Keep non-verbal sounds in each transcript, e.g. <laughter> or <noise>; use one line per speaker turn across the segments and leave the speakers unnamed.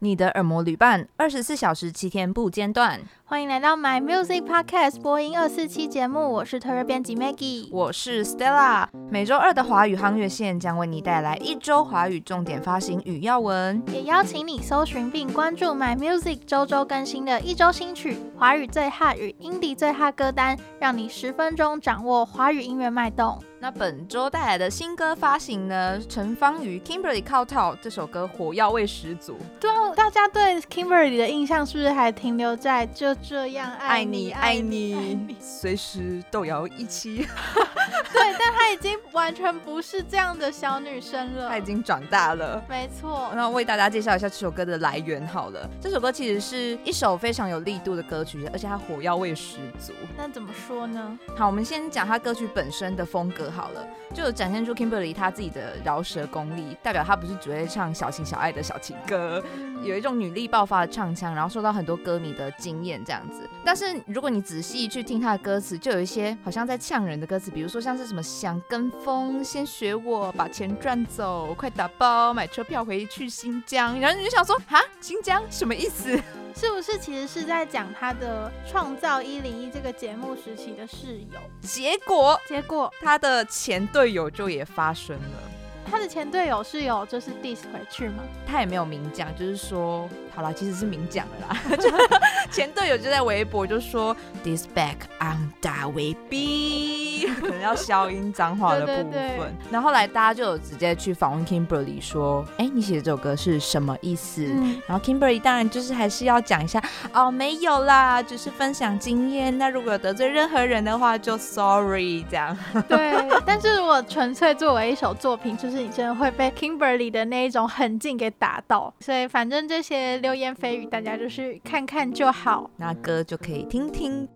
你的耳膜旅伴，二十四小时七天不间断。
欢迎来到 My Music Podcast 播音二四期节目，我是特约编辑 Maggie，
我是 Stella。每周二的华语夯乐线将为你带来一周华语重点发行与要闻，
也邀请你搜寻并关注 My Music 周周更新的一周新曲、华语最 hot 与 Indie 最 hot 歌单，让你十分钟掌握华语音乐脉动。
那本周带来的新歌发行呢？陈芳语 Kimberly Kowtow 这首歌火药味十足。
对啊，大家对 Kimberly 的印象是不是还停留在就这样爱你爱你，
随时都要一起？<laughs>
对，但她已经完全不是这样的小女生了，
她已经长大了。
没错。
那我为大家介绍一下这首歌的来源好了。这首歌其实是一首非常有力度的歌曲，而且它火药味十足。
那怎么说呢？
好，我们先讲它歌曲本身的风格。好了，就展现出 Kimberly 她自己的饶舌功力，代表她不是只会唱小情小爱的小情歌，有一种女力爆发的唱腔，然后受到很多歌迷的惊艳这样子。但是如果你仔细去听她的歌词，就有一些好像在呛人的歌词，比如说像是什么想跟风，先学我，把钱赚走，快打包买车票回去新疆，然后你就想说，哈，新疆什么意思？<laughs>
是不是其实是在讲他的创造一零一这个节目时期的室友？
结果，
结果
他的前队友就也发生了。
他的前队友是有就是 diss 回去吗？
他也没有明讲，就是说，好了，其实是明讲的啦。<laughs> 前队友就在微博就说 diss back on that way <laughs> 可能要消音脏话的部分。对对对，然后后来大家就有直接去访问 Kimberly 说，哎、欸，你写的这首歌是什么意思？嗯、然后 Kimberly 当然就是还是要讲一下，哦，没有啦，只、是分享经验。那如果有得罪任何人的话，就 sorry 这样。
对，但是我纯粹作为一首作品，就是。你真的会被 Kimberly 的那一种狠劲给打到，所以反正这些流言蜚语，大家就是看看就好，
那歌就可以听听。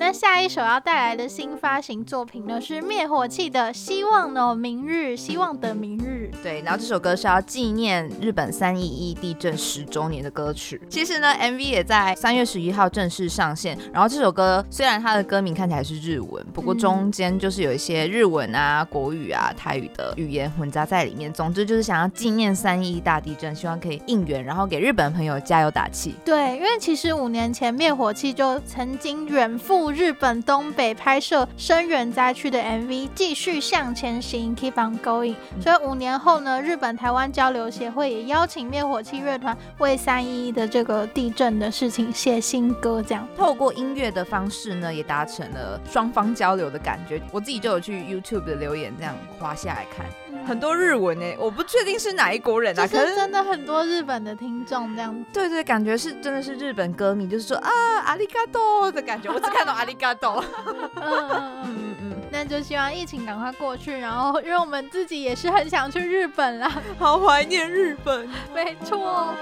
那下一首要带来的新发行作品呢，是灭火器的《希望的明日》，希望的明日。
对，然后这首歌是要纪念日本三一一地震十周年的歌曲。其实呢，MV 也在三月十一号正式上线。然后这首歌虽然它的歌名看起来是日文，不过中间就是有一些日文啊、国语啊、台语的语言混杂在里面。总之就是想要纪念三一一大地震，希望可以应援，然后给日本朋友加油打气。
对，因为其实五年前灭火器就曾经远赴。日本东北拍摄声援灾区的 MV，继续向前行，Keep on going。所以五年后呢，日本台湾交流协会也邀请灭火器乐团为三一一的这个地震的事情写新歌，这样
透过音乐的方式呢，也达成了双方交流的感觉。我自己就有去 YouTube 的留言这样滑下来看。很多日文诶，我不确定是哪一国人啊，
可是真的很多日本的听众这样。
对对，感觉是真的是日本歌迷，就是说啊，阿里嘎多的感觉，我只看到阿里嘎多。嗯
嗯嗯嗯，那就希望疫情赶快过去，然后因为我们自己也是很想去日本啦，
好怀念日本。
没错。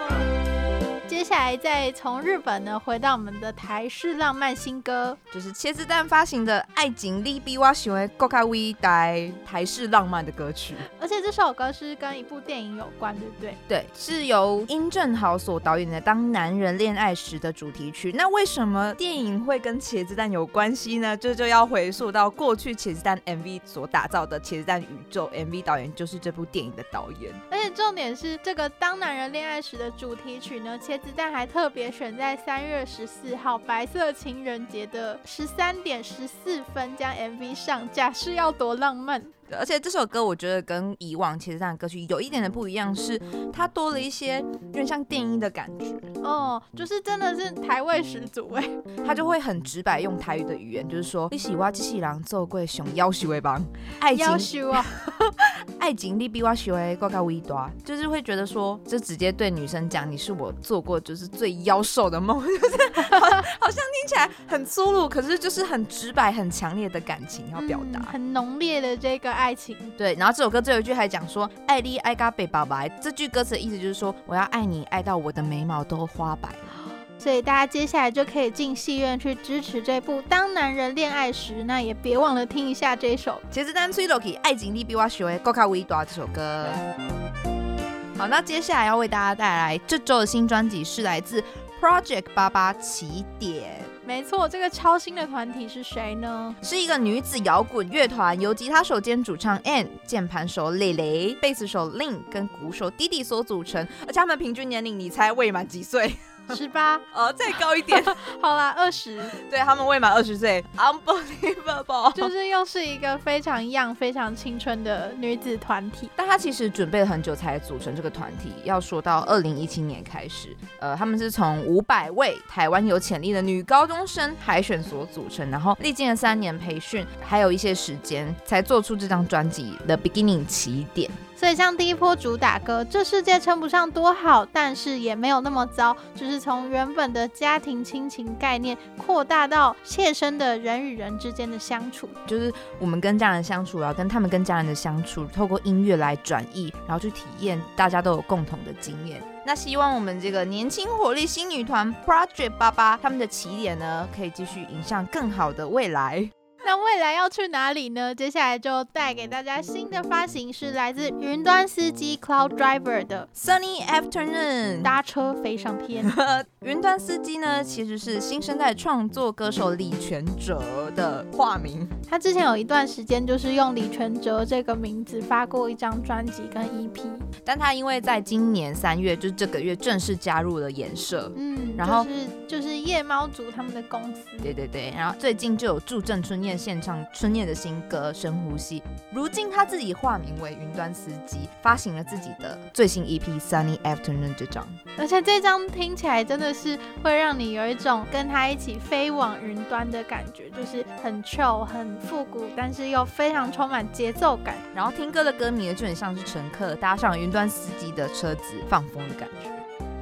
接下来再从日本呢回到我们的台式浪漫新歌，
就是茄子蛋发行的《爱情利比我想的更加伟大》台式浪漫的歌曲。
而且这首歌是跟一部电影有关，对不对？
对，是由殷正豪所导演的《当男人恋爱时》的主题曲。那为什么电影会跟茄子蛋有关系呢？这就，就要回溯到过去茄子蛋 MV 所打造的茄子蛋宇宙，MV 导演就是这部电影的导演。
而且重点是这个《当男人恋爱时》的主题曲呢，茄子弹还特别选在三月十四号白色情人节的十三点十四分将 MV 上架，是要多浪漫。
而且这首歌我觉得跟以往其实上的歌曲有一点的不一样，是它多了一些有点像电音的感觉
哦，就是真的是台味十足哎，
他就会很直白用台语的语言，就是说你喜欢机器人做贵熊夭寿的帮爱情
夭寿啊，<laughs>
爱情你比我想的更加伟大，就是会觉得说，就直接对女生讲，你是我做过就是最妖兽的梦，<laughs> 就是好，好像听起来很粗鲁，可是就是很直白、很强烈的感情要表达，
嗯，很浓烈的这个。爱情
对，然后这首歌最后一句还讲说“爱你爱嘎被爸爸”，这句歌词的意思就是说我要爱你爱到我的眉毛都花白了。<gasps>
所以大家接下来就可以进戏院去支持这部《当男人恋爱时》，那也别忘了听一下这首《
茄子蛋吹落去爱情你比我想的更加伟大》这首歌。好，那接下来要为大家带来这周的新专辑是来自 Project 八八起点。
没错，这个超新的团体是谁呢？
是一个女子摇滚乐团，由吉他手兼主唱 Ann、键盘手蕾蕾、贝斯手 Lin 跟鼓手 Didi 所组成，而且他们平均年龄，你猜未满几岁？
十八，
呃，再高一点，<laughs>
好啦，二十，
对，他们未满二十岁，unbelievable，
就是又是一个非常 young、非常青春的女子团体。
但她其实准备了很久才组成这个团体。要说到二零一七年开始，呃，他们是从五百位台湾有潜力的女高中生海选所组成，然后历经了三年培训，还有一些时间，才做出这张专辑的 beginning 起点。
所以像第一波主打歌《这世界称不上多好，但是也没有那么糟》，就是从原本的家庭亲情概念扩大到切身的人与人之间的相处，
就是我们跟家人相处啊，跟他们跟家人的相处，透过音乐来转移，然后去体验，大家都有共同的经验。那希望我们这个年轻活力新女团 Project 88他们的起点呢，可以继续迎向更好的未来。
那未来要去哪里呢？接下来就带给大家新的发行，是来自云端司机 Cloud Driver 的
Sunny Afternoon，
搭车飞上天。<laughs>
云端司机呢，其实是新生代创作歌手李权哲的化名。
他之前有一段时间就是用李权哲这个名字发过一张专辑跟 EP，
但他因为在今年三月，就是这个月正式加入了颜社，
嗯，
然后
就是就是夜猫族他们的公司。
对对对，然后最近就有助阵春燕。献唱春燕的新歌《深呼吸》，如今他自己化名为云端司机，发行了自己的最新 EP《Sunny Afternoon》这张，
而且这张听起来真的是会让你有一种跟他一起飞往云端的感觉，就是很 chill、很复古，但是又非常充满节奏感。
然后听歌的歌迷就很像是乘客搭上云端司机的车子放风的感觉。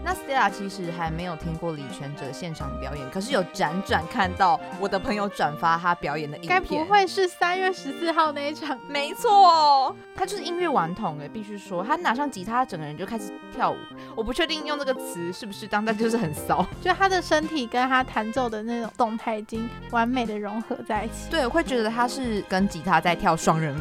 那 Stella 其实还没有听过李权哲现场表演，可是有辗转看到我的朋友转发他表演的影片。
该不会是三月十四号那一场？
没错，他就是音乐顽童哎，必须说，他拿上吉他，整个人就开始跳舞。我不确定用这个词是不是当代，就是很骚，
就他的身体跟他弹奏的那种动态已经完美的融合在一起。
对，我会觉得他是跟吉他在跳双人舞。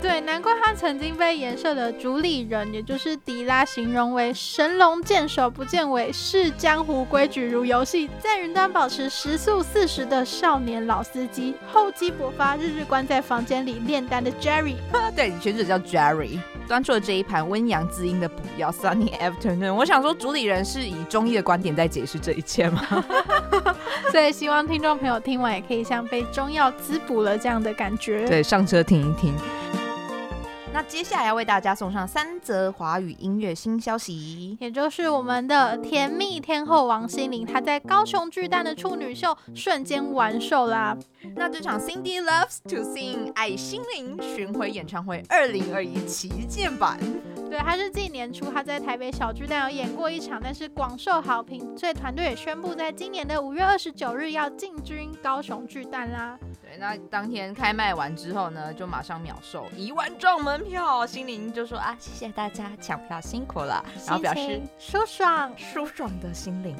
对，难怪他曾经被颜社的主理人，也就是迪拉形容为神龙见首不见尾，视江湖规矩如游戏，在云端保持时速四十的少年老司机，厚积薄发，日日关在房间里炼丹的 Jerry。<laughs>
对，你全职叫 Jerry，端出了这一盘温阳滋阴的补药 Sunny <laughs> Afternoon。我想说，主理人是以中医的观点在解释这一切吗？<laughs>
所以希望听众朋友听完也可以像被中药滋补了这样的感觉。
对，上车听一听。那接下来要为大家送上三则华语音乐新消息，
也就是我们的甜蜜天后王心凌，她在高雄巨蛋的处女秀瞬间完售啦。
那这场 Cindy Loves to Sing 爱心凌巡回演唱会二零二一旗舰版。
对，他是近年初他在台北小巨蛋有演过一场，但是广受好评，所以团队也宣布在今年的五月二十九日要进军高雄巨蛋啦。
对，那当天开卖完之后呢，就马上秒售一万张门票。心灵就说啊，谢谢大家抢票辛苦了，然后表示
舒爽
舒爽的心灵。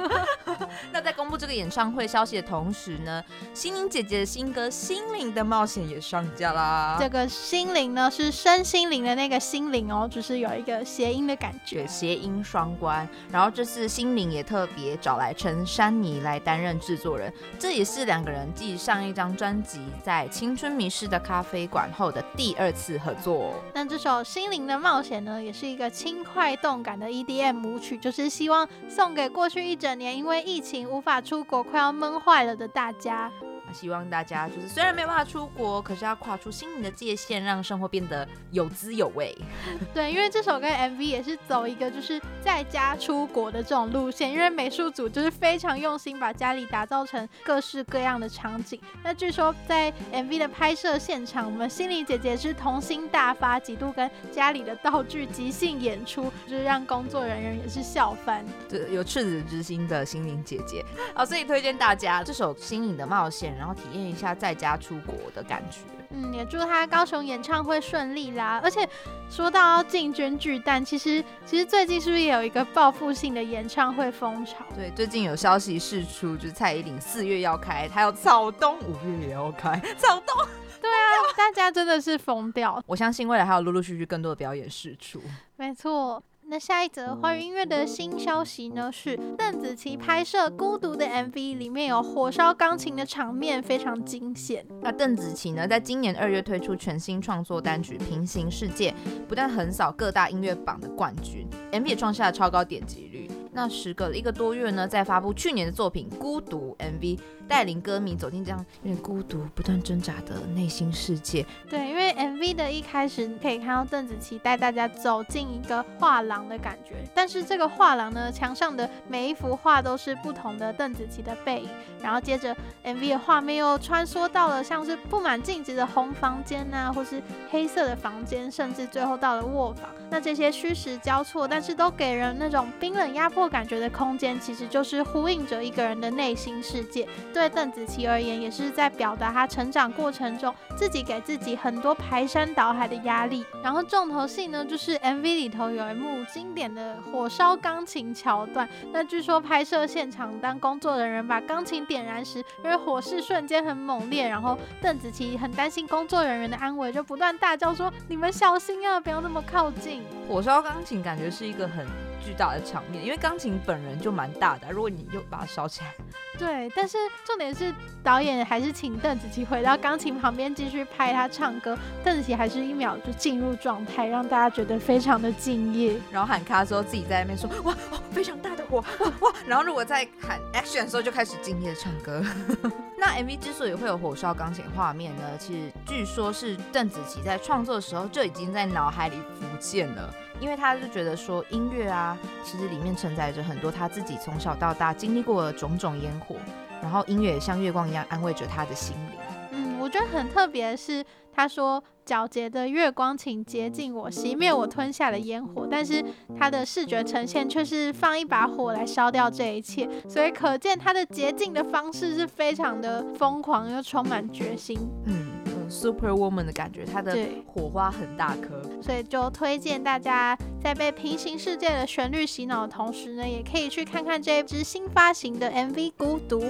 <laughs> 那在公布这个演唱会消息的同时呢，心灵姐姐的新歌《心灵的冒险》也上架啦。
这个心灵呢是身心灵的那个心灵。哦，就是有一个谐音的感觉，
谐音双关。然后这次心灵也特别找来陈珊妮来担任制作人，这也是两个人继上一张专辑在青春迷失的咖啡馆后的第二次合作。
那这首《心灵的冒险》呢，也是一个轻快动感的 EDM 舞曲，就是希望送给过去一整年因为疫情无法出国、快要闷坏了的大家。
希望大家就是虽然没有办法出国，可是要跨出心灵的界限，让生活变得有滋有味。<laughs>
对，因为这首歌 MV 也是走一个就是在家出国的这种路线，因为美术组就是非常用心把家里打造成各式各样的场景。那据说在 MV 的拍摄现场，我们心灵姐姐是童心大发，几度跟家里的道具即兴演出，就是让工作人员也是笑翻。
对，有赤子之心的心灵姐姐。好，所以推荐大家这首新颖的冒险。然后体验一下在家出国的感觉。
嗯，也祝他高雄演唱会顺利啦。而且说到进军巨蛋，其实其实最近是不是也有一个报复性的演唱会风潮？
对，最近有消息释出，就是蔡依林四月要开，还有草东五月也要开。草东，<laughs>
对啊，大家真的是疯掉。
我相信未来还有陆陆续续更多的表演释出。
没错。那下一则华语音乐的新消息呢，是邓紫棋拍摄《孤独》的 MV，里面有火烧钢琴的场面，非常惊险。
那邓紫棋呢，在今年二月推出全新创作单曲《平行世界》，不但横扫各大音乐榜的冠军，MV 也创下了超高点击率。那时隔了一个多月呢，再发布去年的作品《孤独》MV，带领歌迷走进这样有点孤独、不断挣扎的内心世界。
对，因为 MV 的一开始你可以看到邓紫棋带大家走进一个画廊的感觉，但是这个画廊呢，墙上的每一幅画都是不同的邓紫棋的背影。然后接着 MV 的画面又穿梭到了像是布满镜子的红房间呐、啊，或是黑色的房间，甚至最后到了卧房。那这些虚实交错，但是都给人那种冰冷压迫感觉的空间，其实就是呼应着一个人的内心世界。对邓紫棋而言，也是在表达她成长过程中自己给自己很多排山倒海的压力。然后重头戏呢，就是 MV 里头有一幕经典的火烧钢琴桥段。那据说拍摄现场，当工作人员把钢琴点燃时，因为火势瞬间很猛烈，然后邓紫棋很担心工作人员的安危，就不断大叫说：“你们小心啊，不要那么靠近。”
火烧钢琴感觉是一个很巨大的场面，因为钢琴本人就蛮大的，如果你又把它烧起来，<laughs>
对。但是重点是导演还是请邓紫棋回到钢琴旁边继续拍她唱歌，邓紫棋还是一秒就进入状态，让大家觉得非常的敬业。
然后喊卡的时候自己在那边说哇哦，非常大的火哇哇，<laughs> 然后如果在喊 action 的时候就开始敬业唱歌。<laughs> 那 MV 之所以会有火烧钢琴画面呢，其实据说是邓紫棋在创作的时候就已经在脑海里浮现了。因为他就觉得说音乐啊，其实里面承载着很多他自己从小到大经历过的种种烟火，然后音乐也像月光一样安慰着他的心灵。
嗯，我觉得很特别的是，他说皎洁的月光，请洁净我，熄灭我吞下的烟火。但是他的视觉呈现却是放一把火来烧掉这一切，所以可见他的洁净的方式是非常的疯狂又充满决心。
嗯。Super Woman 的感觉，它的火花很大颗，
所以就推荐大家在被平行世界的旋律洗脑的同时呢，也可以去看看这一支新发行的 MV《孤独》。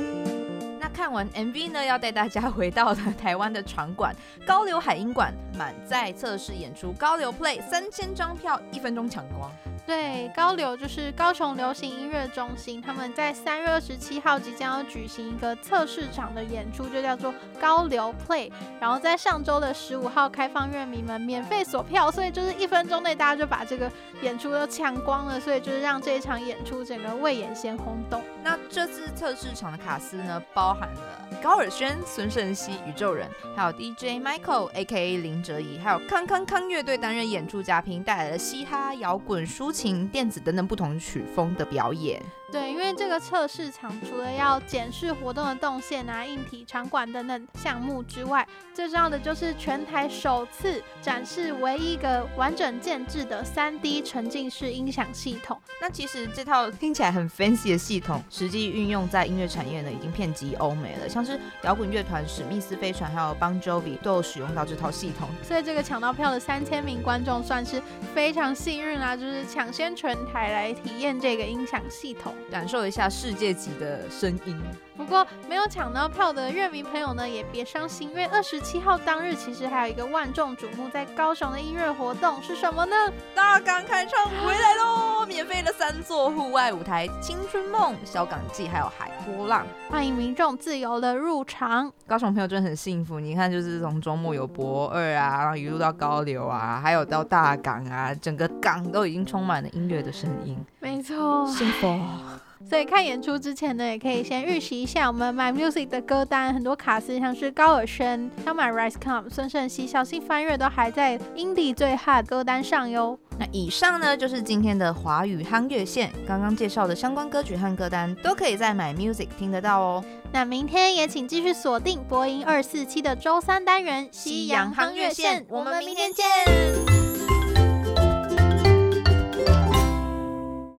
那看完 MV 呢，要带大家回到了台湾的场馆高流海音馆满载测试演出，高流 Play 三千张票，一分钟抢光。
对，高流就是高雄流行音乐中心，他们在三月二十七号即将要举行一个测试场的演出，就叫做高流 Play。然后在上周的十五号开放乐迷们免费锁票，所以就是一分钟内大家就把这个演出都抢光了，所以就是让这一场演出整个未演先轰动。
那这次测试场的卡司呢，包含了高尔宣、孙盛熙、宇宙人，还有 DJ Michael A.K.A 林哲怡，还有康康康乐队担任演出嘉宾，带来了嘻哈、摇滚、抒情、电子等等不同曲风的表演。
对，因为这个测试场除了要检视活动的动线啊、硬体、场馆等等项目之外，最重要的就是全台首次展示唯一一个完整建制的 3D 沉浸式音响系统。
那其实这套听起来很 fancy 的系统，实际运用在音乐产业呢，已经遍及欧美了。像是摇滚乐团史密斯飞船还有 Bon Jovi 都有使用到这套系统。
所以这个抢到票的三千名观众算是非常幸运啦，就是抢先全台来体验这个音响系统。
感受一下世界级的声音。
不过没有抢到票的乐迷朋友呢，也别伤心，因为二十七号当日其实还有一个万众瞩目在高雄的音乐活动是什么呢？
大港开唱回来喽！免费的三座户外舞台，青春梦、小港记还有海波浪，
欢迎民众自由的入场。
高雄朋友真的很幸福，你看就是从周末有博二啊，然后一路到高流啊，还有到大港啊，整个港都已经充满了音乐的声音。
没错，
幸福。
所以看演出之前呢，也可以先预习一下我们 My Music 的歌单，很多卡司像是高尔宣、当 My Rice Come、孙盛希、小心翻阅都还在 Indie 最 hot 歌单上哟。
那以上呢就是今天的华语夯乐线，刚刚介绍的相关歌曲和歌单都可以在 My Music 听得到哦。
那明天也请继续锁定播音二四七的周三单元《西洋夯乐线》，我们明天见。